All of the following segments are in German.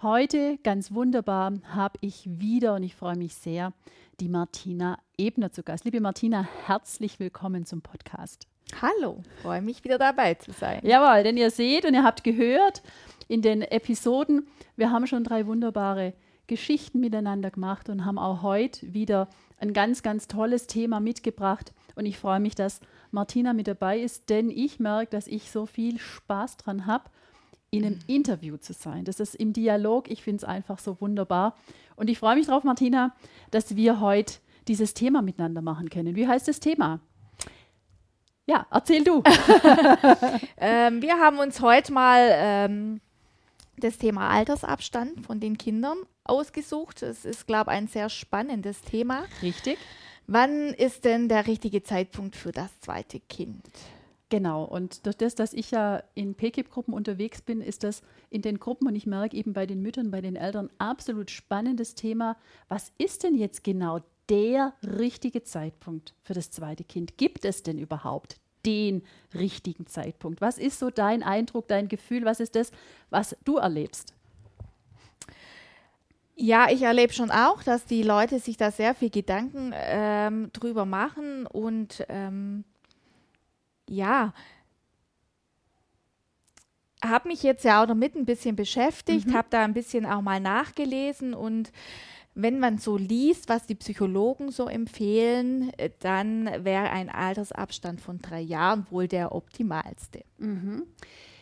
Heute ganz wunderbar habe ich wieder und ich freue mich sehr, die Martina Ebner zu Gast. Liebe Martina, herzlich willkommen zum Podcast. Hallo, freue mich wieder dabei zu sein. Jawohl, denn ihr seht und ihr habt gehört in den Episoden, wir haben schon drei wunderbare Geschichten miteinander gemacht und haben auch heute wieder ein ganz, ganz tolles Thema mitgebracht. Und ich freue mich, dass Martina mit dabei ist, denn ich merke, dass ich so viel Spaß dran habe in einem Interview zu sein. Das ist im Dialog. Ich finde es einfach so wunderbar. Und ich freue mich drauf, Martina, dass wir heute dieses Thema miteinander machen können. Wie heißt das Thema? Ja, erzähl du. ähm, wir haben uns heute mal ähm, das Thema Altersabstand von den Kindern ausgesucht. Es ist, glaube ich, ein sehr spannendes Thema. Richtig. Wann ist denn der richtige Zeitpunkt für das zweite Kind? Genau, und durch das, dass ich ja in PKIP-Gruppen unterwegs bin, ist das in den Gruppen und ich merke eben bei den Müttern, bei den Eltern absolut spannendes Thema. Was ist denn jetzt genau der richtige Zeitpunkt für das zweite Kind? Gibt es denn überhaupt den richtigen Zeitpunkt? Was ist so dein Eindruck, dein Gefühl? Was ist das, was du erlebst? Ja, ich erlebe schon auch, dass die Leute sich da sehr viel Gedanken ähm, drüber machen und ähm, ja, habe mich jetzt ja auch damit ein bisschen beschäftigt, mhm. habe da ein bisschen auch mal nachgelesen und wenn man so liest, was die Psychologen so empfehlen, äh, dann wäre ein Altersabstand von drei Jahren wohl der optimalste. Mhm.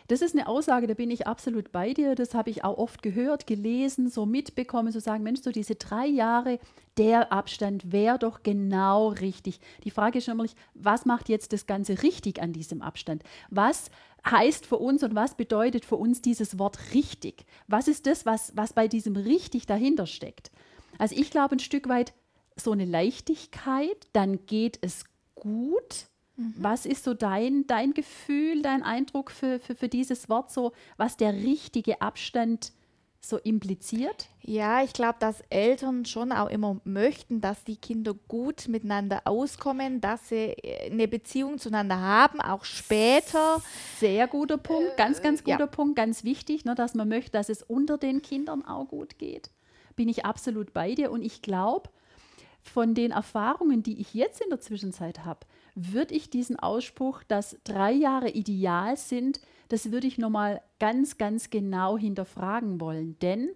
Das ist eine Aussage, da bin ich absolut bei dir. Das habe ich auch oft gehört, gelesen, so mitbekommen, so sagen, Mensch, so diese drei Jahre, der Abstand wäre doch genau richtig. Die Frage ist nämlich, was macht jetzt das Ganze richtig an diesem Abstand? Was heißt für uns und was bedeutet für uns dieses Wort richtig? Was ist das, was, was bei diesem richtig dahinter steckt? Also ich glaube ein Stück weit so eine Leichtigkeit, dann geht es gut Mhm. Was ist so dein, dein Gefühl, dein Eindruck für, für, für dieses Wort, so was der richtige Abstand so impliziert? Ja, ich glaube, dass Eltern schon auch immer möchten, dass die Kinder gut miteinander auskommen, dass sie äh, eine Beziehung zueinander haben, auch später. Sehr guter Punkt, ganz, ganz guter ja. Punkt, ganz wichtig, ne, dass man möchte, dass es unter den Kindern auch gut geht. Bin ich absolut bei dir und ich glaube, von den Erfahrungen, die ich jetzt in der Zwischenzeit habe, würde ich diesen Ausspruch, dass drei Jahre ideal sind, das würde ich nochmal ganz, ganz genau hinterfragen wollen. Denn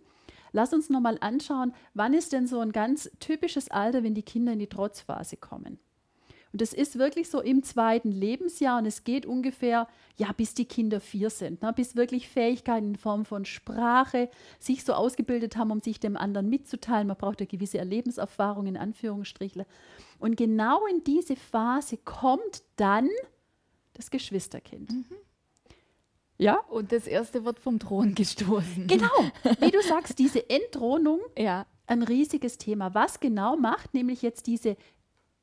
lass uns nochmal anschauen, wann ist denn so ein ganz typisches Alter, wenn die Kinder in die Trotzphase kommen? Und das ist wirklich so im zweiten Lebensjahr und es geht ungefähr, ja, bis die Kinder vier sind, ne, bis wirklich Fähigkeiten in Form von Sprache sich so ausgebildet haben, um sich dem anderen mitzuteilen. Man braucht ja gewisse Erlebenserfahrung in Anführungsstrichen. Und genau in diese Phase kommt dann das Geschwisterkind. Mhm. Ja. Und das erste wird vom Thron gestoßen. Genau. Wie du sagst, diese Entthronung, ja. ein riesiges Thema. Was genau macht nämlich jetzt diese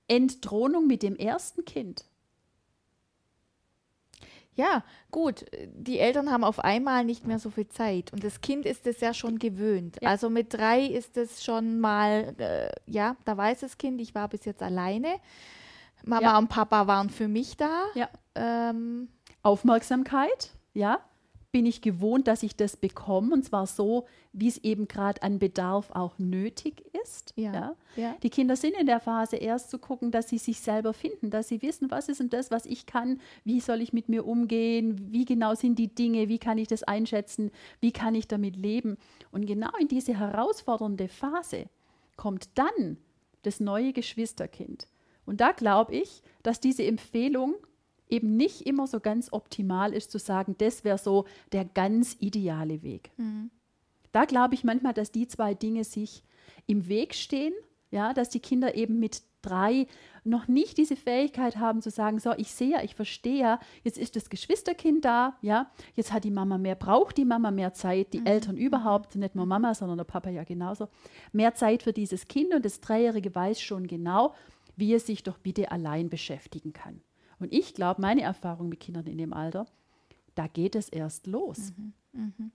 Entthronung mit dem ersten Kind. Ja, gut, die Eltern haben auf einmal nicht mehr so viel Zeit und das Kind ist es ja schon gewöhnt. Ja. Also mit drei ist es schon mal, äh, ja, da weiß das Kind, ich war bis jetzt alleine. Mama ja. und Papa waren für mich da. Ja. Ähm, Aufmerksamkeit, ja bin ich gewohnt, dass ich das bekomme und zwar so, wie es eben gerade an Bedarf auch nötig ist. Ja, ja. ja, Die Kinder sind in der Phase erst zu gucken, dass sie sich selber finden, dass sie wissen, was ist denn das, was ich kann, wie soll ich mit mir umgehen, wie genau sind die Dinge, wie kann ich das einschätzen, wie kann ich damit leben. Und genau in diese herausfordernde Phase kommt dann das neue Geschwisterkind. Und da glaube ich, dass diese Empfehlung eben nicht immer so ganz optimal ist zu sagen, das wäre so der ganz ideale Weg. Mhm. Da glaube ich manchmal, dass die zwei Dinge sich im Weg stehen, ja, dass die Kinder eben mit drei noch nicht diese Fähigkeit haben zu sagen, so, ich sehe ja, ich verstehe ja, jetzt ist das Geschwisterkind da, ja, jetzt hat die Mama mehr, braucht die Mama mehr Zeit, die mhm. Eltern überhaupt, nicht nur Mama, sondern der Papa ja genauso, mehr Zeit für dieses Kind und das Dreijährige weiß schon genau, wie es sich doch bitte allein beschäftigen kann. Und ich glaube, meine Erfahrung mit Kindern in dem Alter, da geht es erst los. Mhm. Mhm.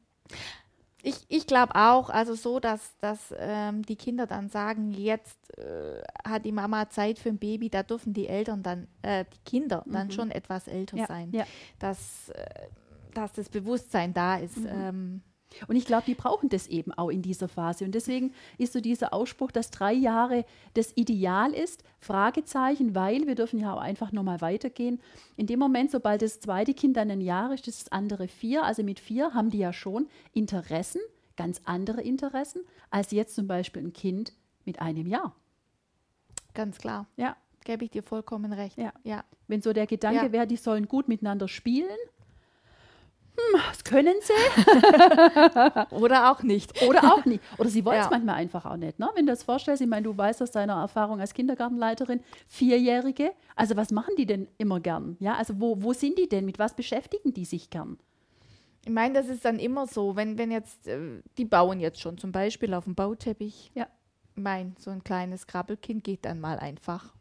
Ich, ich glaube auch, also so, dass, dass ähm, die Kinder dann sagen, jetzt äh, hat die Mama Zeit für ein Baby, da dürfen die Eltern dann, äh, die Kinder mhm. dann schon etwas älter ja, sein. Ja. Dass, äh, dass das Bewusstsein da ist. Mhm. Ähm, und ich glaube, die brauchen das eben auch in dieser Phase. Und deswegen ist so dieser Ausspruch, dass drei Jahre das Ideal ist, Fragezeichen, weil wir dürfen ja auch einfach nochmal weitergehen. In dem Moment, sobald das zweite Kind dann ein Jahr ist, ist das andere vier. Also mit vier haben die ja schon Interessen, ganz andere Interessen, als jetzt zum Beispiel ein Kind mit einem Jahr. Ganz klar. Ja. Gebe ich dir vollkommen recht. Ja. ja. Wenn so der Gedanke ja. wäre, die sollen gut miteinander spielen, hm, das können sie. Oder auch nicht. Oder auch nicht. Oder sie wollen es ja. manchmal einfach auch nicht. Ne? Wenn du das vorstellst, ich meine, du weißt aus deiner Erfahrung als Kindergartenleiterin, Vierjährige, also was machen die denn immer gern? Ja, also wo, wo sind die denn? Mit was beschäftigen die sich gern? Ich meine, das ist dann immer so, wenn, wenn jetzt, äh, die bauen jetzt schon zum Beispiel auf dem Bauteppich. Ja. Mein, so ein kleines Krabbelkind geht dann mal einfach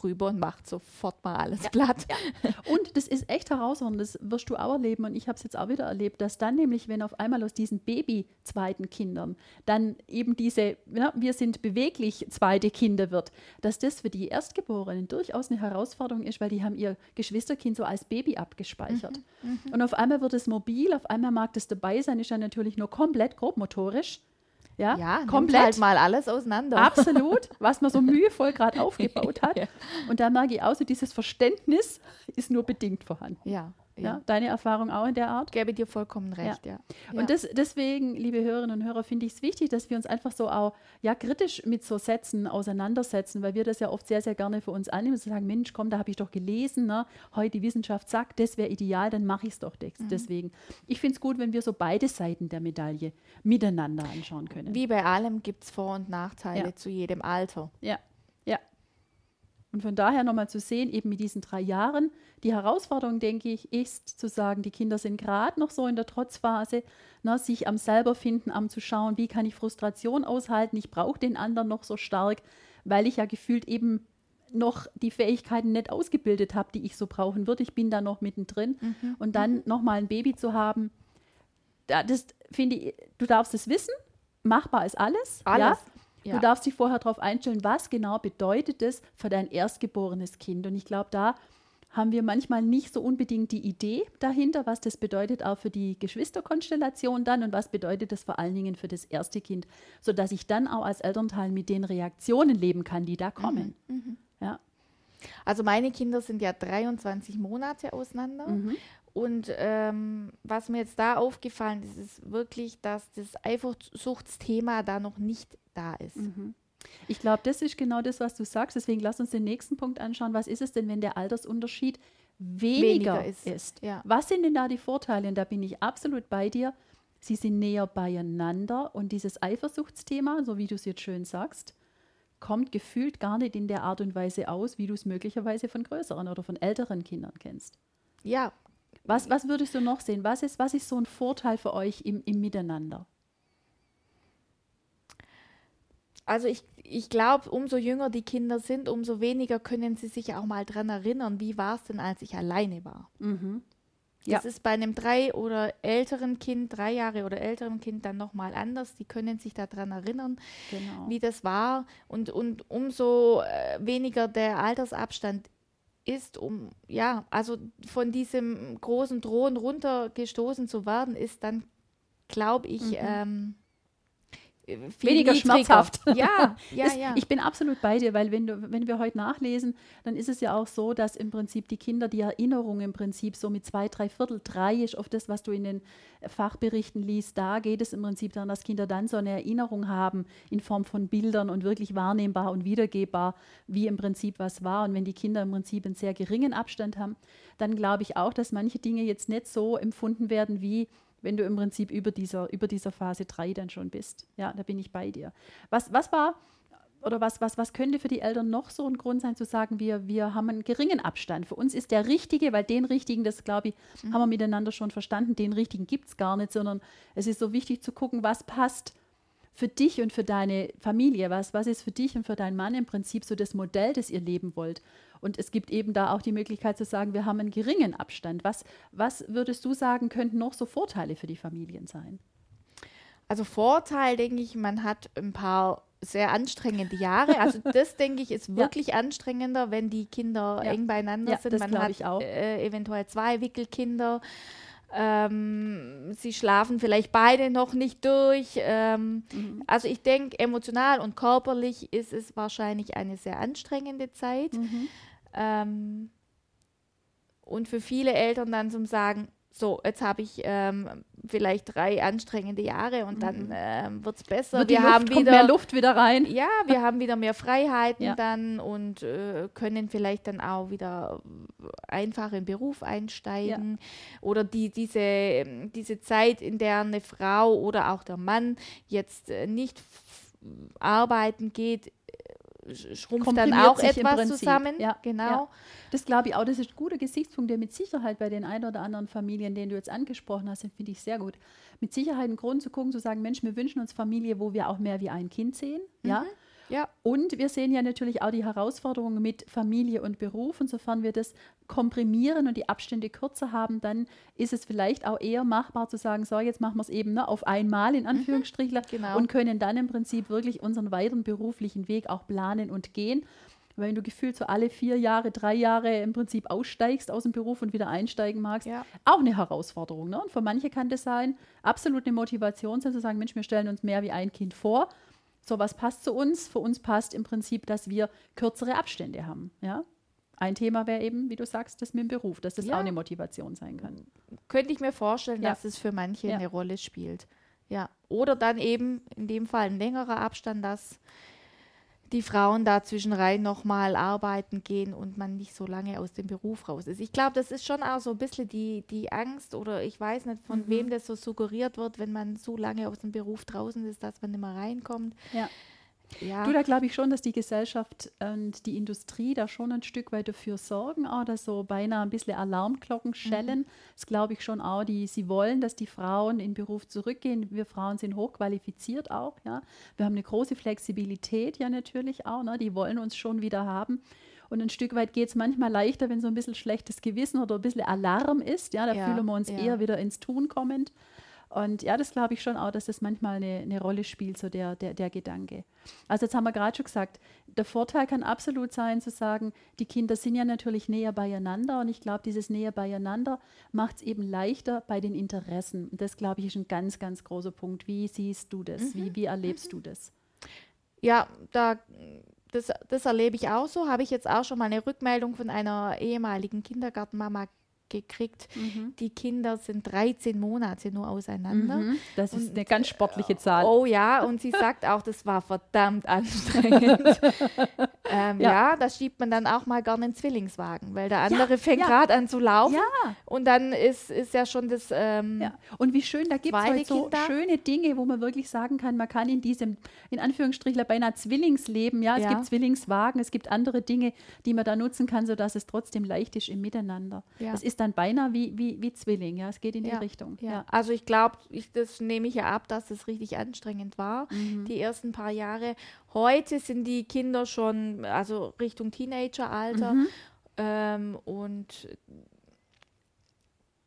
drüber und macht sofort mal alles ja, platt. Ja. Und das ist echt herausfordernd, das wirst du auch erleben und ich habe es jetzt auch wieder erlebt, dass dann nämlich, wenn auf einmal aus diesen Baby-zweiten Kindern dann eben diese, ja, wir sind beweglich zweite Kinder wird, dass das für die Erstgeborenen durchaus eine Herausforderung ist, weil die haben ihr Geschwisterkind so als Baby abgespeichert. Mhm, mhm. und auf einmal wird es mobil, auf einmal mag das dabei sein, ist ja natürlich nur komplett grobmotorisch ja, ja komplett. halt mal alles auseinander. Absolut, was man so mühevoll gerade aufgebaut hat. ja. Und da merke ich auch so, dieses Verständnis ist nur bedingt vorhanden. Ja. Ja. Deine Erfahrung auch in der Art? Gebe dir vollkommen recht, ja. ja. Und das, deswegen, liebe Hörerinnen und Hörer, finde ich es wichtig, dass wir uns einfach so auch ja, kritisch mit so Sätzen auseinandersetzen, weil wir das ja oft sehr, sehr gerne für uns annehmen und sagen, Mensch, komm, da habe ich doch gelesen, ne? heute die Wissenschaft sagt, das wäre ideal, dann mache ich es doch mhm. deswegen. Ich finde es gut, wenn wir so beide Seiten der Medaille miteinander anschauen können. Wie bei allem gibt es Vor- und Nachteile zu jedem Alter. Ja, ja. Und von daher nochmal zu sehen, eben mit diesen drei Jahren, die Herausforderung, denke ich, ist zu sagen, die Kinder sind gerade noch so in der Trotzphase, ne, sich am selber finden, am zu schauen, wie kann ich Frustration aushalten, ich brauche den anderen noch so stark, weil ich ja gefühlt eben noch die Fähigkeiten nicht ausgebildet habe, die ich so brauchen würde. Ich bin da noch mittendrin. Mhm. Und dann mhm. nochmal ein Baby zu haben, das finde ich, du darfst es wissen, machbar ist alles. Alles. Ja? Ja. Du darfst dich vorher darauf einstellen, was genau bedeutet es für dein erstgeborenes Kind. Und ich glaube, da haben wir manchmal nicht so unbedingt die Idee dahinter, was das bedeutet auch für die Geschwisterkonstellation dann und was bedeutet das vor allen Dingen für das erste Kind, sodass ich dann auch als Elternteil mit den Reaktionen leben kann, die da kommen. Mhm. Mhm. Ja. Also meine Kinder sind ja 23 Monate auseinander. Mhm. Und ähm, was mir jetzt da aufgefallen ist, ist wirklich, dass das Eifersuchtsthema da noch nicht da ist. Mhm. Ich glaube, das ist genau das, was du sagst. Deswegen lass uns den nächsten Punkt anschauen. Was ist es denn, wenn der Altersunterschied weniger, weniger ist? ist? Ja. Was sind denn da die Vorteile? Und da bin ich absolut bei dir. Sie sind näher beieinander und dieses Eifersuchtsthema, so wie du es jetzt schön sagst, kommt gefühlt gar nicht in der Art und Weise aus, wie du es möglicherweise von größeren oder von älteren Kindern kennst. Ja. Was, was würdest du noch sehen? Was ist, was ist so ein Vorteil für euch im, im Miteinander? Also ich, ich glaube, umso jünger die Kinder sind, umso weniger können sie sich auch mal daran erinnern, wie war es denn, als ich alleine war. Mhm. Das ja. ist bei einem drei oder älteren Kind, drei Jahre oder älteren Kind dann nochmal anders. Die können sich daran erinnern, genau. wie das war. Und, und umso äh, weniger der Altersabstand ist, um, ja, also von diesem großen Drohen runtergestoßen zu werden, ist dann, glaube ich, mhm. ähm, weniger schmerzhaft. Ja, ja, es, ja. Ich bin absolut bei dir, weil wenn, du, wenn wir heute nachlesen, dann ist es ja auch so, dass im Prinzip die Kinder die Erinnerung im Prinzip so mit zwei, drei Viertel, drei ist auf das, was du in den Fachberichten liest. Da geht es im Prinzip daran, dass Kinder dann so eine Erinnerung haben in Form von Bildern und wirklich wahrnehmbar und wiedergebbar, wie im Prinzip was war. Und wenn die Kinder im Prinzip einen sehr geringen Abstand haben, dann glaube ich auch, dass manche Dinge jetzt nicht so empfunden werden wie wenn du im Prinzip über dieser, über dieser Phase 3 dann schon bist. Ja, da bin ich bei dir. Was, was war, oder was, was, was könnte für die Eltern noch so ein Grund sein, zu sagen, wir, wir haben einen geringen Abstand. Für uns ist der richtige, weil den richtigen, das glaube ich, mhm. haben wir miteinander schon verstanden, den richtigen gibt es gar nicht, sondern es ist so wichtig zu gucken, was passt für dich und für deine Familie, was, was ist für dich und für deinen Mann im Prinzip so das Modell, das ihr leben wollt. Und es gibt eben da auch die Möglichkeit zu sagen, wir haben einen geringen Abstand. Was, was würdest du sagen, könnten noch so Vorteile für die Familien sein? Also Vorteil, denke ich, man hat ein paar sehr anstrengende Jahre. Also das, denke ich, ist wirklich ja. anstrengender, wenn die Kinder ja. eng beieinander ja, sind. man hat äh, eventuell zwei Wickelkinder. Ähm, sie schlafen vielleicht beide noch nicht durch. Ähm, mhm. Also ich denke, emotional und körperlich ist es wahrscheinlich eine sehr anstrengende Zeit. Mhm. Ähm, und für viele Eltern dann zum Sagen, so, jetzt habe ich ähm, vielleicht drei anstrengende Jahre und dann mhm. ähm, wird es besser. Wir Luft, haben wieder mehr Luft wieder rein. Ja, wir haben wieder mehr Freiheiten ja. dann und äh, können vielleicht dann auch wieder einfach in den Beruf einsteigen. Ja. Oder die, diese, diese Zeit, in der eine Frau oder auch der Mann jetzt äh, nicht arbeiten geht, schrumpft dann auch etwas zusammen. Ja, genau. Ja. Das glaube ich auch, das ist ein guter Gesichtspunkt, der mit Sicherheit bei den ein oder anderen Familien, den du jetzt angesprochen hast, finde ich sehr gut. Mit Sicherheit ein Grund zu gucken, zu sagen, Mensch, wir wünschen uns Familie, wo wir auch mehr wie ein Kind sehen. Mhm. Ja. Ja. Und wir sehen ja natürlich auch die Herausforderungen mit Familie und Beruf. Insofern wir das komprimieren und die Abstände kürzer haben, dann ist es vielleicht auch eher machbar zu sagen, so, jetzt machen wir es eben ne, auf einmal in. Anführungsstrichen mhm, genau. und können dann im Prinzip wirklich unseren weiteren beruflichen Weg auch planen und gehen. Wenn du gefühlt so alle vier Jahre, drei Jahre im Prinzip aussteigst aus dem Beruf und wieder einsteigen magst, ja. auch eine Herausforderung. Ne? Und für manche kann das sein, absolut eine Motivation sein, zu sagen, Mensch, wir stellen uns mehr wie ein Kind vor so, was passt zu uns? Für uns passt im Prinzip, dass wir kürzere Abstände haben. Ja? Ein Thema wäre eben, wie du sagst, das mit dem Beruf, dass das ja. auch eine Motivation sein kann. Könnte ich mir vorstellen, ja. dass es für manche ja. eine Rolle spielt. Ja. Oder dann eben in dem Fall ein längerer Abstand, dass die Frauen da zwischenrein nochmal arbeiten gehen und man nicht so lange aus dem Beruf raus ist. Ich glaube, das ist schon auch so ein bisschen die, die Angst oder ich weiß nicht, von mhm. wem das so suggeriert wird, wenn man so lange aus dem Beruf draußen ist, dass man nicht mehr reinkommt. Ja. Ja. Du, da glaube ich schon, dass die Gesellschaft und die Industrie da schon ein Stück weit dafür sorgen, auch dass so beinahe ein bisschen Alarmglocken schellen. Mhm. Das glaube ich schon auch. Die, sie wollen, dass die Frauen in den Beruf zurückgehen. Wir Frauen sind hochqualifiziert auch. Ja. Wir haben eine große Flexibilität ja natürlich auch. Ne. Die wollen uns schon wieder haben. Und ein Stück weit geht es manchmal leichter, wenn so ein bisschen schlechtes Gewissen oder ein bisschen Alarm ist. Ja, da ja, fühlen wir uns ja. eher wieder ins Tun kommend. Und ja, das glaube ich schon auch, dass das manchmal eine, eine Rolle spielt, so der, der, der Gedanke. Also jetzt haben wir gerade schon gesagt, der Vorteil kann absolut sein zu sagen, die Kinder sind ja natürlich näher beieinander und ich glaube, dieses näher beieinander macht es eben leichter bei den Interessen. Und das, glaube ich, ist ein ganz, ganz großer Punkt. Wie siehst du das? Mhm. Wie, wie erlebst mhm. du das? Ja, da das, das erlebe ich auch so. Habe ich jetzt auch schon mal eine Rückmeldung von einer ehemaligen Kindergartenmama gekriegt. Mhm. Die Kinder sind 13 Monate nur auseinander. Mhm. Das ist und, eine ganz sportliche Zahl. Oh ja, und sie sagt auch, das war verdammt anstrengend. ähm, ja. ja. das schiebt man dann auch mal gerne in Zwillingswagen, weil der andere ja, fängt ja. gerade an zu laufen. Ja. Und dann ist, ist ja schon das. Ähm, ja. Und wie schön, da gibt es halt so schöne Dinge, wo man wirklich sagen kann, man kann in diesem, in Anführungsstrichen, beinahe Zwillingsleben, ja, es gibt Zwillingswagen, es gibt andere Dinge, die man da nutzen kann, sodass es trotzdem leicht ist im Miteinander. Es ist dann beinahe wie, wie, wie Zwilling, ja. Es geht in die Richtung. Ja. ja. Also ich glaube, ich, das nehme ich ja ab, dass es richtig anstrengend war, mhm. die ersten paar Jahre. Heute sind die Kinder schon, also Richtung Teenageralter. Mhm. Ähm, und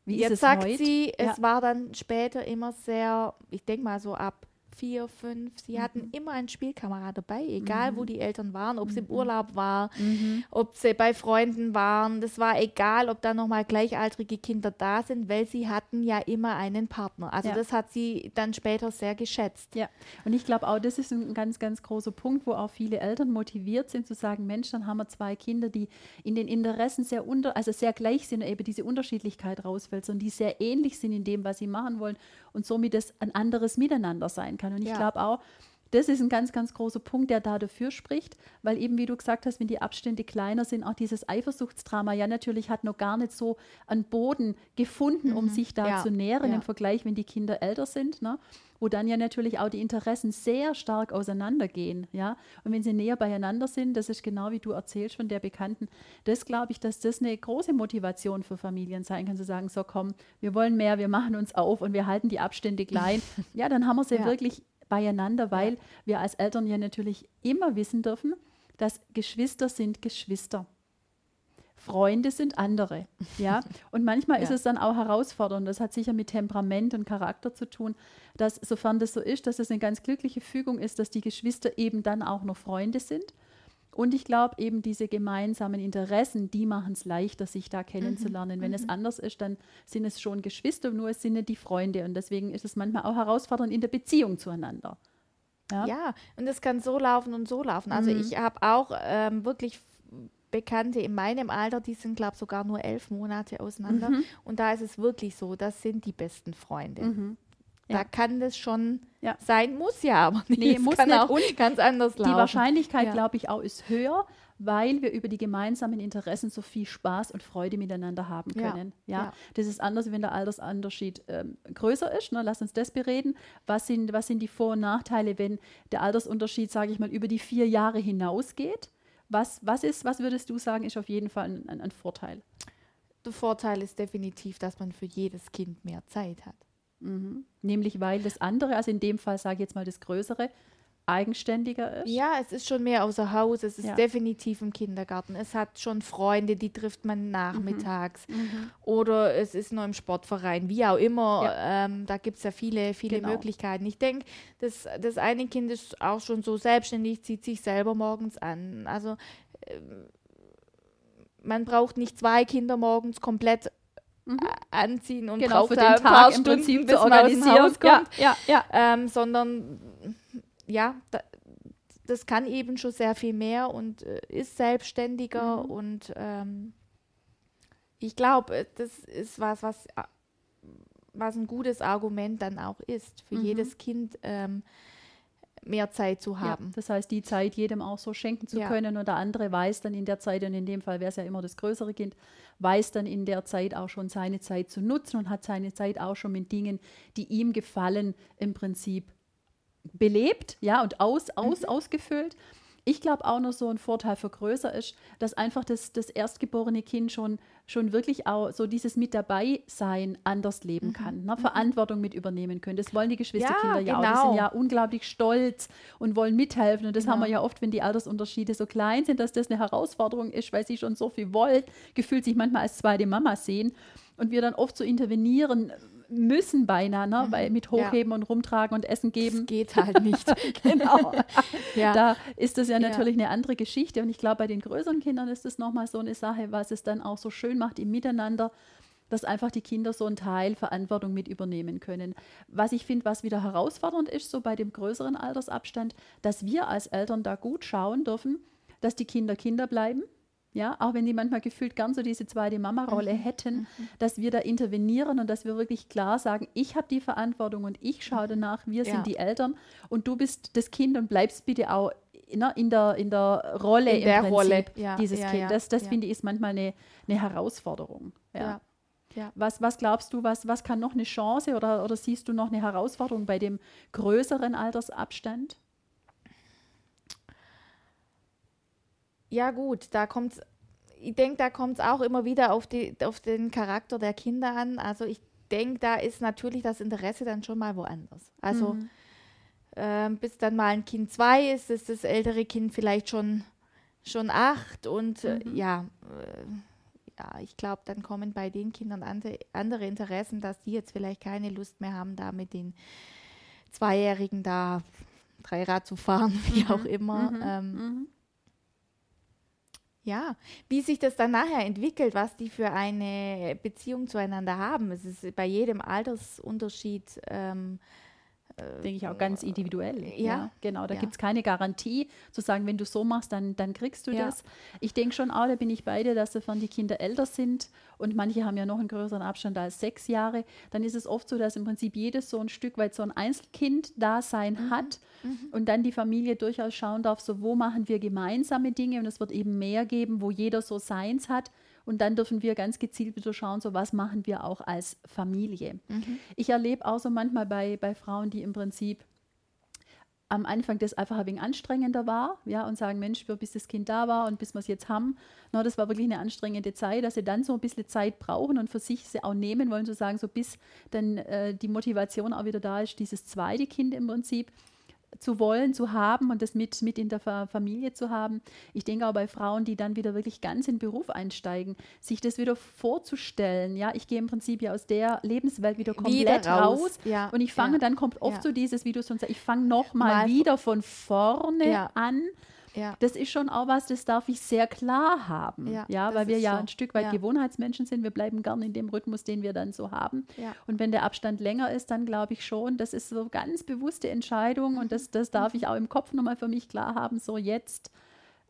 wie jetzt sagt heute? sie, es ja. war dann später immer sehr, ich denke mal so ab vier, fünf. Sie mhm. hatten immer einen Spielkamerad dabei, egal mhm. wo die Eltern waren, ob mhm. sie im mhm. Urlaub waren, mhm. ob sie bei Freunden waren. Das war egal, ob da nochmal gleichaltrige Kinder da sind, weil sie hatten ja immer einen Partner. Also ja. das hat sie dann später sehr geschätzt. Ja, und ich glaube auch, das ist ein ganz, ganz großer Punkt, wo auch viele Eltern motiviert sind zu sagen, Mensch, dann haben wir zwei Kinder, die in den Interessen sehr unter, also sehr gleich sind, eben diese Unterschiedlichkeit rausfällt, sondern die sehr ähnlich sind in dem, was sie machen wollen und somit es ein anderes Miteinander sein kann. Und ich ja. glaube auch, das ist ein ganz, ganz großer Punkt, der da dafür spricht, weil eben, wie du gesagt hast, wenn die Abstände kleiner sind, auch dieses Eifersuchtsdrama ja natürlich hat noch gar nicht so einen Boden gefunden, mhm. um sich da ja. zu nähren ja. im Vergleich, wenn die Kinder älter sind. Ne? wo dann ja natürlich auch die Interessen sehr stark auseinandergehen, ja. Und wenn sie näher beieinander sind, das ist genau wie du erzählst von der Bekannten, das glaube ich, dass das eine große Motivation für Familien sein kann, zu sagen, so komm, wir wollen mehr, wir machen uns auf und wir halten die Abstände klein. ja, dann haben wir sie ja. wirklich beieinander, weil ja. wir als Eltern ja natürlich immer wissen dürfen, dass Geschwister sind Geschwister. Freunde sind andere. Ja? Und manchmal ja. ist es dann auch herausfordernd. Das hat sicher mit Temperament und Charakter zu tun, dass, sofern das so ist, dass es eine ganz glückliche Fügung ist, dass die Geschwister eben dann auch noch Freunde sind. Und ich glaube, eben diese gemeinsamen Interessen, die machen es leichter, sich da kennenzulernen. Mhm. Wenn mhm. es anders ist, dann sind es schon Geschwister, nur es sind nicht die Freunde. Und deswegen ist es manchmal auch herausfordernd in der Beziehung zueinander. Ja, ja und es kann so laufen und so laufen. Also mhm. ich habe auch ähm, wirklich Bekannte in meinem Alter, die sind, glaube ich, sogar nur elf Monate auseinander. Mhm. Und da ist es wirklich so, das sind die besten Freunde. Mhm. Da ja. kann das schon ja. sein, muss ja aber nicht. Nee, muss kann nicht. auch und ganz anders laufen. Die Wahrscheinlichkeit, ja. glaube ich, auch ist höher, weil wir über die gemeinsamen Interessen so viel Spaß und Freude miteinander haben können. Ja, ja. Das ist anders, wenn der Altersunterschied ähm, größer ist. Ne? Lass uns das bereden. Was sind, was sind die Vor- und Nachteile, wenn der Altersunterschied, sage ich mal, über die vier Jahre hinausgeht? Was, was, ist, was würdest du sagen, ist auf jeden Fall ein, ein, ein Vorteil? Der Vorteil ist definitiv, dass man für jedes Kind mehr Zeit hat. Mhm. Nämlich weil das andere, also in dem Fall sage ich jetzt mal das Größere, eigenständiger ist? Ja, es ist schon mehr außer Haus. Es ist ja. definitiv im Kindergarten. Es hat schon Freunde, die trifft man nachmittags. Mhm. Mhm. Oder es ist nur im Sportverein, wie auch immer. Ja. Ähm, da gibt es ja viele, viele genau. Möglichkeiten. Ich denke, das, das eine Kind ist auch schon so selbstständig, zieht sich selber morgens an. Also äh, man braucht nicht zwei Kinder morgens komplett Mhm. anziehen und genau, braucht da ein paar Tag Stunden, bis man aus dem Haus kommt, ja, ja, ja. Ähm, sondern ja, da, das kann eben schon sehr viel mehr und äh, ist selbstständiger mhm. und ähm, ich glaube, äh, das ist was, was, äh, was ein gutes Argument dann auch ist, für mhm. jedes Kind ähm, mehr Zeit zu haben. Ja, das heißt, die Zeit jedem auch so schenken zu ja. können und der andere weiß dann in der Zeit, und in dem Fall wäre es ja immer das größere Kind, weiß dann in der Zeit auch schon seine Zeit zu nutzen und hat seine Zeit auch schon mit Dingen, die ihm gefallen, im Prinzip belebt, ja, und aus, aus, mhm. ausgefüllt. Ich glaube auch noch so ein Vorteil für größer ist, dass einfach das, das erstgeborene Kind schon, schon wirklich auch so dieses mit dabei sein anders leben mhm. kann, ne? Mhm. Verantwortung mit übernehmen können. Das wollen die Geschwisterkinder ja, ja genau. auch. Die sind ja unglaublich stolz und wollen mithelfen. Und das genau. haben wir ja oft, wenn die Altersunterschiede so klein sind, dass das eine Herausforderung ist, weil sie schon so viel wollen, gefühlt sich manchmal als zweite Mama sehen. Und wir dann oft so intervenieren, müssen beinahe, ne? weil mit Hochheben ja. und Rumtragen und Essen geben. Das geht halt nicht. genau. ja. Da ist das ja natürlich ja. eine andere Geschichte. Und ich glaube, bei den größeren Kindern ist das nochmal so eine Sache, was es dann auch so schön macht im Miteinander, dass einfach die Kinder so einen Teil Verantwortung mit übernehmen können. Was ich finde, was wieder herausfordernd ist, so bei dem größeren Altersabstand, dass wir als Eltern da gut schauen dürfen, dass die Kinder Kinder bleiben ja, auch wenn die manchmal gefühlt gern so diese zweite Mama-Rolle mhm. hätten, mhm. dass wir da intervenieren und dass wir wirklich klar sagen, ich habe die Verantwortung und ich schaue mhm. danach, wir ja. sind die Eltern und du bist das Kind und bleibst bitte auch ne, in, der, in der Rolle in der Prinzip, Rolle. Ja, dieses ja, Kind. Das, das finde ich ist manchmal eine, eine Herausforderung. Ja. Was, was glaubst du, was, was kann noch eine Chance oder, oder siehst du noch eine Herausforderung bei dem größeren Altersabstand? Ja, gut, da kommt ich denke, da kommt es auch immer wieder auf, die, auf den Charakter der Kinder an. Also ich denke, da ist natürlich das Interesse dann schon mal woanders. Also mhm. äh, bis dann mal ein Kind zwei ist, ist das ältere Kind vielleicht schon, schon acht und äh, mhm. ja, äh, ja, ich glaube, dann kommen bei den Kindern andere, andere Interessen, dass die jetzt vielleicht keine Lust mehr haben, da mit den Zweijährigen da Dreirad zu fahren, wie mhm. auch immer. Mhm. Ähm, mhm. Ja, wie sich das dann nachher entwickelt, was die für eine Beziehung zueinander haben. Es ist bei jedem Altersunterschied ähm, Denke ich auch ganz individuell. Ja, ja genau. Da ja. gibt es keine Garantie, zu sagen, wenn du so machst, dann, dann kriegst du ja. das. Ich denke schon auch, da bin ich bei dir, dass sofern die Kinder älter sind und manche haben ja noch einen größeren Abstand als sechs Jahre, dann ist es oft so, dass im Prinzip jedes so ein Stück weit so ein Einzelkind-Dasein mhm. hat mhm. und dann die Familie durchaus schauen darf, so wo machen wir gemeinsame Dinge und es wird eben mehr geben, wo jeder so seins hat und dann dürfen wir ganz gezielt wieder schauen, so was machen wir auch als Familie. Mhm. Ich erlebe auch so manchmal bei, bei Frauen, die im Prinzip am Anfang das einfach ein wenig anstrengender war, ja, und sagen, Mensch, bis das Kind da war und bis wir es jetzt haben, no, das war wirklich eine anstrengende Zeit, dass sie dann so ein bisschen Zeit brauchen und für sich sie auch nehmen wollen, zu sagen, so bis dann äh, die Motivation auch wieder da ist, dieses zweite Kind im Prinzip zu wollen, zu haben und das mit, mit in der Familie zu haben. Ich denke auch bei Frauen, die dann wieder wirklich ganz in den Beruf einsteigen, sich das wieder vorzustellen. Ja, ich gehe im Prinzip ja aus der Lebenswelt wieder komplett wieder raus, raus ja, und ich fange, ja, dann kommt oft ja. so dieses, wie du sonst sagst, ich fange nochmal wieder von vorne an ja. Das ist schon auch was, das darf ich sehr klar haben. Ja, ja weil wir ja so. ein Stück weit ja. Gewohnheitsmenschen sind. Wir bleiben gern in dem Rhythmus, den wir dann so haben. Und wenn der Abstand länger ist, dann glaube ich schon, das ist so ganz bewusste Entscheidung und das, das darf ich auch im Kopf nochmal für mich klar haben. So jetzt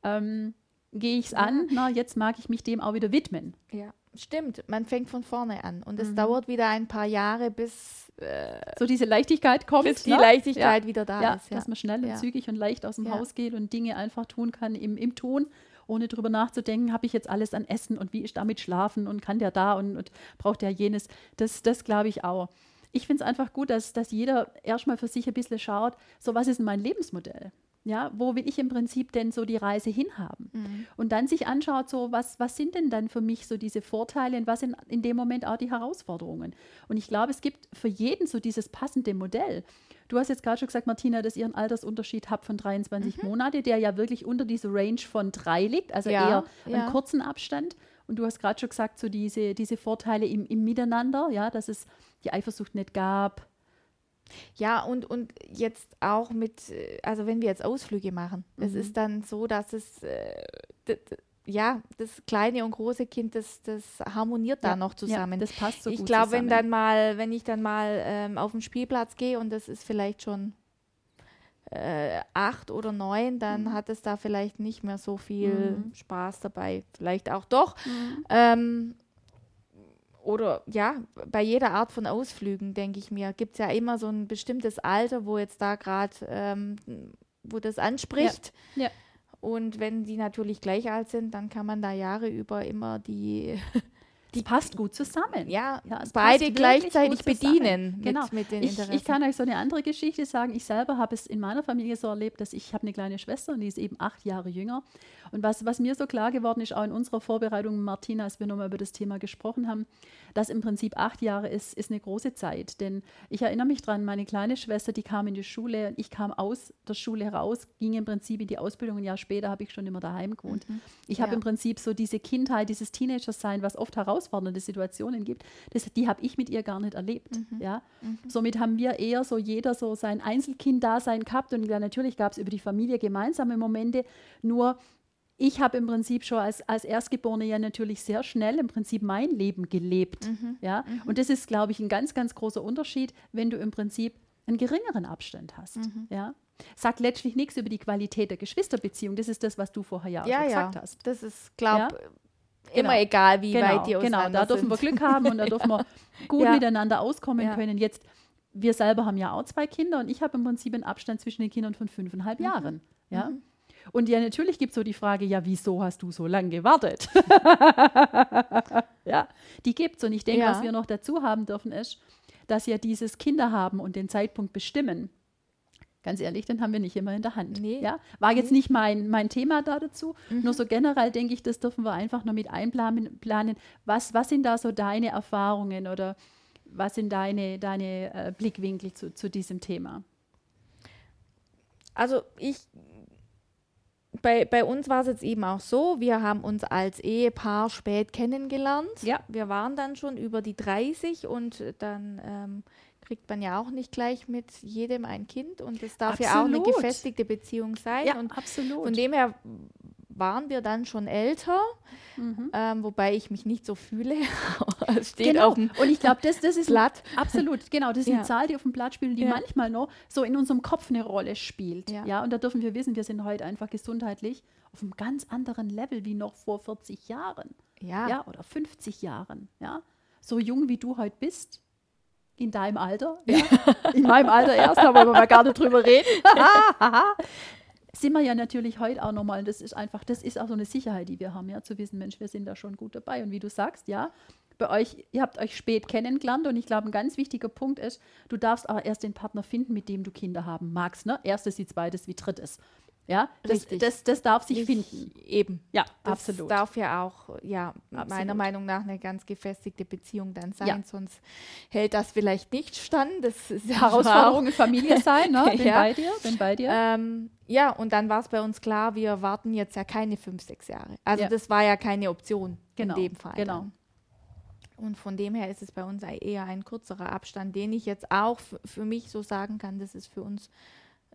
ähm, gehe ich es an, na, jetzt mag ich mich dem auch wieder widmen. Ja, stimmt. Man fängt von vorne an und es mhm. dauert wieder ein paar Jahre, bis äh, so diese Leichtigkeit kommt. Bis die ne? Leichtigkeit ja. wieder da ja, ist. Ja. Dass man schnell und zügig und leicht aus dem Haus geht und Dinge einfach tun kann im, im Tun, ohne drüber nachzudenken, habe ich jetzt alles an Essen und wie ist damit schlafen und kann der da und, und braucht der jenes. Das, das glaube ich auch. Ich finde es einfach gut, dass, dass jeder erstmal für sich ein bisschen schaut, so was ist denn mein Lebensmodell? Ja, wo will ich im Prinzip denn so die Reise hinhaben? Mhm. Und dann sich anschaut, so was, was sind denn dann für mich so diese Vorteile und was sind in dem Moment auch die Herausforderungen? Und ich glaube, es gibt für jeden so dieses passende Modell. Du hast jetzt gerade schon gesagt, Martina, dass ihr einen Altersunterschied habt von 23 mhm. Monate, der ja wirklich unter dieser Range von drei liegt, also ja, eher ja. einen kurzen Abstand. Und du hast gerade schon gesagt, so diese, diese Vorteile im, im Miteinander, ja, dass es die Eifersucht nicht gab, ja, und, und jetzt auch mit, äh, also wenn wir jetzt Ausflüge machen, mhm. es ist dann so, dass es, äh, ja, das kleine und große Kind, das, das harmoniert ja, da noch zusammen. Ja, das passt so ich gut glaube, wenn dann mal, wenn ich dann mal ähm, auf den Spielplatz gehe und das ist vielleicht schon äh, acht oder neun, dann mhm. hat es da vielleicht nicht mehr so viel mhm. Spaß dabei. Vielleicht auch doch. Mhm. Ähm, oder ja, bei jeder Art von Ausflügen, denke ich mir, gibt es ja immer so ein bestimmtes Alter, wo jetzt da gerade, ähm, wo das anspricht. Ja. ja. Und wenn die natürlich gleich alt sind, dann kann man da Jahre über immer die. die passt gut zusammen. Ja, ja beide gleichzeitig bedienen mit, genau. mit den Interessen. Ich, ich, kann euch so eine andere Geschichte sagen. Ich selber habe es in meiner Familie so erlebt, dass ich habe eine kleine Schwester und die ist eben acht Jahre jünger. Und was, was mir so klar geworden ist, auch in unserer Vorbereitung, Martina, als wir nochmal über das Thema gesprochen haben, dass im Prinzip acht Jahre ist, ist eine große Zeit. Denn ich erinnere mich dran, meine kleine Schwester, die kam in die Schule ich kam aus der Schule raus, ging im Prinzip in die Ausbildung. Ein Jahr später habe ich schon immer daheim gewohnt. Mhm. Ich ja. habe im Prinzip so diese Kindheit, dieses Teenager-Sein, was oft herausfordernde Situationen gibt, das, die habe ich mit ihr gar nicht erlebt. Mhm. Ja? Mhm. Somit haben wir eher so jeder so sein Einzelkind-Dasein gehabt und ja, natürlich gab es über die Familie gemeinsame Momente, nur ich habe im Prinzip schon als, als Erstgeborene ja natürlich sehr schnell im Prinzip mein Leben gelebt. Mhm. Ja? Mhm. Und das ist, glaube ich, ein ganz, ganz großer Unterschied, wenn du im Prinzip einen geringeren Abstand hast. Mhm. Ja? Sagt letztlich nichts über die Qualität der Geschwisterbeziehung. Das ist das, was du vorher ja, ja schon ja. gesagt hast. Das ist, glaube ja? immer genau. egal, wie genau, weit die auseinander Genau, da dürfen wir Glück haben und da dürfen wir gut miteinander auskommen können. Jetzt, wir selber haben ja auch zwei Kinder und ich habe im Prinzip einen Abstand zwischen den Kindern von fünfeinhalb Mhm. Jahren. Ja? Mhm. Und ja, natürlich gibt es so die Frage, ja, wieso hast du so lange gewartet? ja, die gibt es. Und ich denke, Ja. was wir noch dazu haben dürfen, ist, dass ja dieses Kinder haben und den Zeitpunkt bestimmen, ganz ehrlich, den haben wir nicht immer in der Hand. Nee. Ja? War jetzt Nee. nicht mein, mein Thema da dazu. Mhm. Nur so generell denke ich, das dürfen wir einfach noch mit einplanen. Planen. Was, was sind da so deine Erfahrungen oder was sind deine, deine äh, Blickwinkel zu, zu diesem Thema? Also ich, bei, bei uns war es jetzt eben auch so, wir haben uns als Ehepaar spät kennengelernt. Ja. Wir waren dann schon über die 30 und dann ähm, kriegt man ja auch nicht gleich mit jedem ein Kind und es darf ja auch eine Absolut. gefestigte Beziehung sein. Ja, und absolut. von dem her waren wir dann schon älter, mhm. ähm, wobei ich mich nicht so fühle. es steht genau. auf dem Und ich glaube, das, das ist Blatt. Absolut, genau. Das ist ja. eine Zahl, die auf dem Blatt spielt, die ja. manchmal noch so in unserem Kopf eine Rolle spielt. Ja. ja. Und da dürfen wir wissen, wir sind heute einfach gesundheitlich auf einem ganz anderen Level wie noch vor 40 Jahren. Ja. ja oder 50 Jahren. Ja. So jung wie du heute bist, in deinem Alter, ja. in meinem Alter erst, da wollen wir mal gar nicht drüber reden. sind wir ja natürlich heute auch nochmal, das ist einfach, das ist auch so eine Sicherheit, die wir haben, ja, zu wissen, Mensch, wir sind da schon gut dabei. Und wie du sagst, ja, bei euch, ihr habt euch spät kennengelernt und ich glaube, ein ganz wichtiger Punkt ist, du darfst aber erst den Partner finden, mit dem du Kinder haben magst. Ne? Erstes wie zweites wie drittes. Ja, das, das, das, darf sich ich, finden. Eben. Ja, das absolut. darf ja auch, ja, absolut. meiner Meinung nach eine ganz gefestigte Beziehung dann sein, ja. sonst hält das vielleicht nicht stand. Das ist ja Herausforderung in Familie sein, ne? Bin ja. bei dir, bin bei dir. Ähm, ja, und dann war es bei uns klar, wir warten jetzt ja keine fünf, sechs Jahre. Also ja. das war ja keine Option genau. in dem Fall. Genau. Dann. Und von dem her ist es bei uns eher ein kürzerer Abstand, den ich jetzt auch für mich so sagen kann, das ist für uns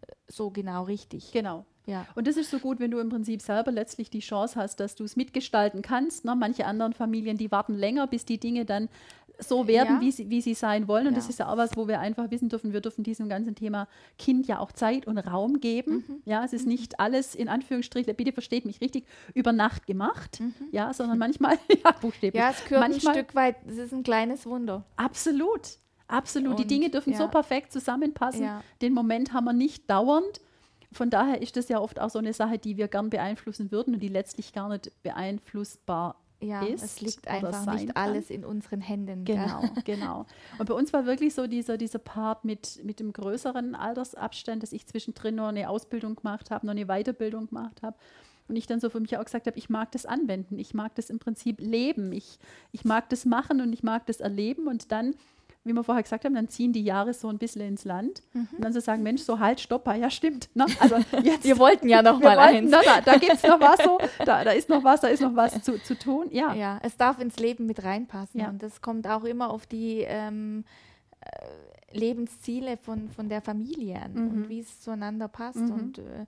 äh, so genau richtig. Genau, ja. Und das ist so gut, wenn du im Prinzip selber letztlich die Chance hast, dass du es mitgestalten kannst. Ne? Manche anderen Familien, die warten länger, bis die Dinge dann so werden, ja. wie, sie, wie sie sein wollen. Und ja. das ist ja auch was, wo wir einfach wissen dürfen, wir dürfen diesem ganzen Thema Kind ja auch Zeit und Raum geben. Mhm. Ja, es ist mhm. nicht alles in Anführungsstrichen, bitte versteht mich richtig, über Nacht gemacht, mhm. ja, sondern manchmal, ja, buchstäblich. Ja, es gehört manchmal, ein Stück weit, es ist ein kleines Wunder. Absolut. Absolut. Und, die Dinge dürfen so perfekt zusammenpassen. Den Moment haben wir nicht dauernd. Von daher ist das ja oft auch so eine Sache, die wir gern beeinflussen würden und die letztlich gar nicht beeinflussbar ja, ist. Es liegt einfach nicht kann. alles in unseren Händen. Genau, genau. Und bei uns war wirklich so dieser, dieser Part mit, mit dem größeren Altersabstand, dass ich zwischendrin noch eine Ausbildung gemacht habe, noch eine Weiterbildung gemacht habe. Und ich dann so für mich auch gesagt habe, ich mag das anwenden, ich mag das im Prinzip leben, ich, ich mag das machen und ich mag das erleben. Und dann wie wir vorher gesagt haben, dann ziehen die Jahre so ein bisschen ins Land mhm. und dann so sagen, Mensch, so halt, stopper, ja stimmt. Ne? Also jetzt, wir wollten ja noch mal eins. Na, da, da gibt es noch was so, da, da ist noch was, da ist noch was zu, zu tun. Ja. ja, es darf ins Leben mit reinpassen ja. und das kommt auch immer auf die ähm, äh, Lebensziele von, von der Familie an mhm. und wie es zueinander passt mhm. und äh,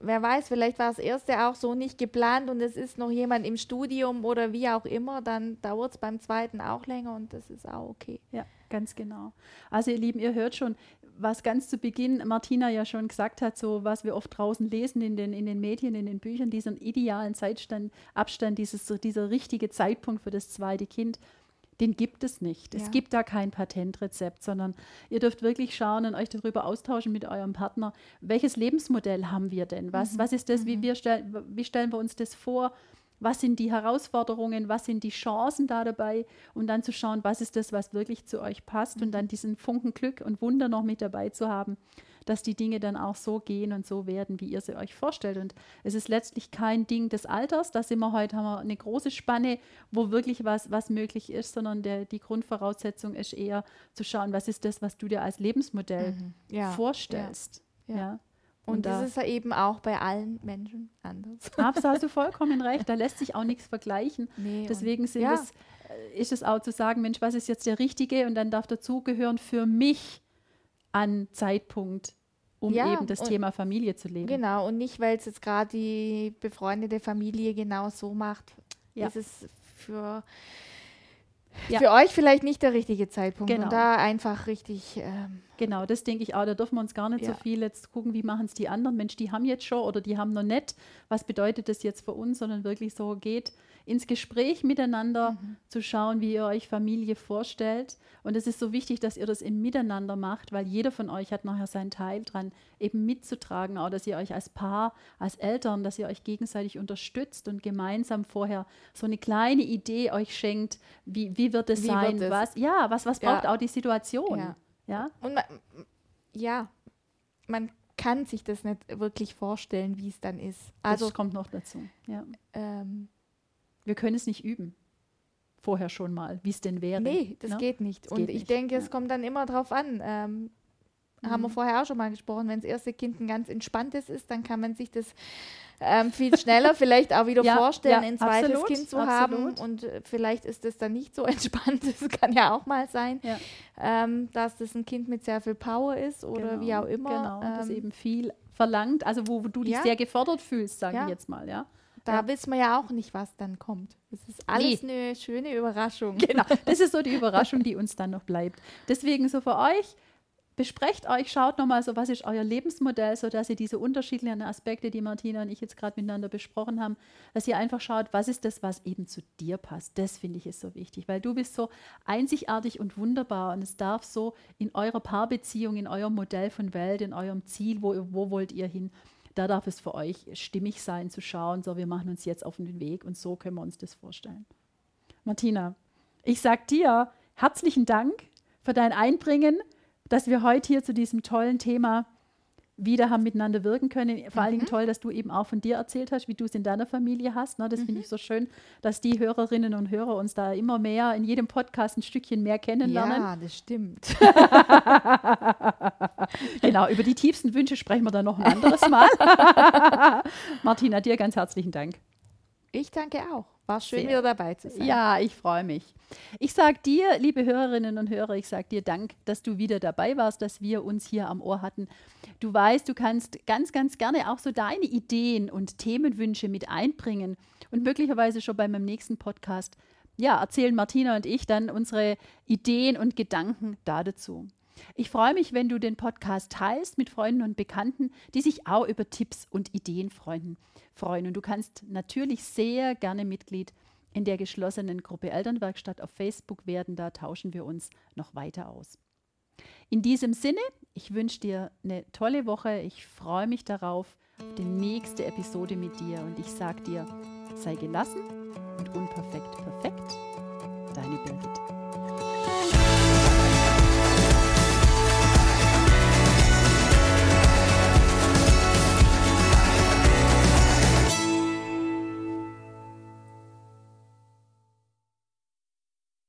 wer weiß, vielleicht war das erste auch so nicht geplant und es ist noch jemand im Studium oder wie auch immer, dann dauert es beim zweiten auch länger und das ist auch okay. Ja, ganz genau. Also ihr Lieben, ihr hört schon, was ganz zu Beginn Martina ja schon gesagt hat, so was wir oft draußen lesen in den, in den Medien, in den Büchern, diesen idealen Zeitstand, Abstand, dieses, dieser richtige Zeitpunkt für das zweite Kind den gibt es nicht. Ja. Es gibt da kein Patentrezept, sondern ihr dürft wirklich schauen und euch darüber austauschen mit eurem Partner, welches Lebensmodell haben wir denn? Was, mhm. was ist das, wie, mhm. wir stell, wie stellen wir uns das vor? Was sind die Herausforderungen, was sind die Chancen da dabei? Und dann zu schauen, was ist das, was wirklich zu euch passt mhm. und dann diesen Funken Glück und Wunder noch mit dabei zu haben dass die Dinge dann auch so gehen und so werden, wie ihr sie euch vorstellt. Und es ist letztlich kein Ding des Alters, da sind wir heute, haben wir eine große Spanne, wo wirklich was, was möglich ist, sondern der, die Grundvoraussetzung ist eher zu schauen, was ist das, was du dir als Lebensmodell mhm. ja, vorstellst. Ja. ja. Und, und das ist ja eben auch bei allen Menschen anders. Absolut, hast du vollkommen recht. Da lässt sich auch nichts vergleichen. Nee, Deswegen sind ja. es, äh, ist es auch zu sagen, Mensch, was ist jetzt der Richtige? Und dann darf dazugehören für mich an Zeitpunkt, um ja, eben das Thema Familie zu leben. Genau, und nicht, weil es jetzt gerade die befreundete Familie genau so macht, ja. ist es für, ja. für euch vielleicht nicht der richtige Zeitpunkt. Genau. Und da einfach richtig. Ähm, genau, das denke ich auch. Da dürfen wir uns gar nicht so viel jetzt gucken, wie machen es die anderen. Mensch, die haben jetzt schon oder die haben noch nicht. Was bedeutet das jetzt für uns, sondern wirklich so geht ins Gespräch miteinander mhm. zu schauen, wie ihr euch Familie vorstellt. Und es ist so wichtig, dass ihr das im Miteinander macht, weil jeder von euch hat nachher seinen Teil dran, eben mitzutragen, auch dass ihr euch als Paar, als Eltern, dass ihr euch gegenseitig unterstützt und gemeinsam vorher so eine kleine Idee euch schenkt, wie, wie wird es wie sein, wird was, ja, was, was braucht ja. auch die Situation. Ja. Ja? Und man, ja, man kann sich das nicht wirklich vorstellen, wie es dann ist. Also das kommt noch dazu. Ja. Ähm, wir können es nicht üben. Vorher schon mal, wie es denn wäre. Nee, das ne? geht nicht. Das Und geht ich nicht. denke, ja. es kommt dann immer darauf an. Ähm. Haben wir mhm. vorher auch schon mal gesprochen, wenn das erste Kind ein ganz entspanntes ist, dann kann man sich das ähm, viel schneller vielleicht auch wieder ja, vorstellen, ja, ein zweites absolut, Kind zu absolut. haben. Und äh, vielleicht ist das dann nicht so entspannt. Das kann ja auch mal sein, ja. ähm, dass das ein Kind mit sehr viel Power ist oder genau, wie auch immer. Genau, ähm, das eben viel verlangt, also wo, wo du dich sehr gefordert fühlst, sage ich jetzt mal, ja. Da wissen wir ja auch nicht, was dann kommt. Das ist alles nee. eine schöne Überraschung. Genau, das ist so die Überraschung, die uns dann noch bleibt. Deswegen so für euch, besprecht euch, schaut nochmal so, was ist euer Lebensmodell, sodass ihr diese unterschiedlichen Aspekte, die Martina und ich jetzt gerade miteinander besprochen haben, dass ihr einfach schaut, was ist das, was eben zu dir passt. Das finde ich ist so wichtig, weil du bist so einzigartig und wunderbar und es darf so in eurer Paarbeziehung, in eurem Modell von Welt, in eurem Ziel, wo, wo wollt ihr hin, da darf es für euch stimmig sein zu schauen, so wir machen uns jetzt auf den Weg und so können wir uns das vorstellen. Martina, ich sage dir herzlichen Dank für dein Einbringen, dass wir heute hier zu diesem tollen Thema wieder haben miteinander wirken können. Vor allen Dingen mhm. toll, dass du eben auch von dir erzählt hast, wie du es in deiner Familie hast. Ne? Das mhm. finde ich so schön, dass die Hörerinnen und Hörer uns da immer mehr in jedem Podcast ein Stückchen mehr kennenlernen. Ja, das stimmt. genau, über die tiefsten Wünsche sprechen wir dann noch ein anderes Mal. Martina, dir ganz herzlichen Dank. Ich danke auch. War schön, Sehr. wieder dabei zu sein. Ja, ich freue mich. Ich sage dir, liebe Hörerinnen und Hörer, ich sage dir Dank, dass du wieder dabei warst, dass wir uns hier am Ohr hatten. Du weißt, du kannst ganz, ganz gerne auch so deine Ideen und Themenwünsche mit einbringen und möglicherweise schon bei meinem nächsten Podcast, ja, erzählen Martina und ich dann unsere Ideen und Gedanken da dazu. Ich freue mich, wenn du den Podcast teilst mit Freunden und Bekannten, die sich auch über Tipps und Ideen freuen. Und du kannst natürlich sehr gerne Mitglied in der geschlossenen Gruppe Elternwerkstatt auf Facebook werden. Da tauschen wir uns noch weiter aus. In diesem Sinne, ich wünsche dir eine tolle Woche. Ich freue mich darauf, auf die nächste Episode mit dir. Und ich sage dir, sei gelassen und unperfekt perfekt. Deine Birgit.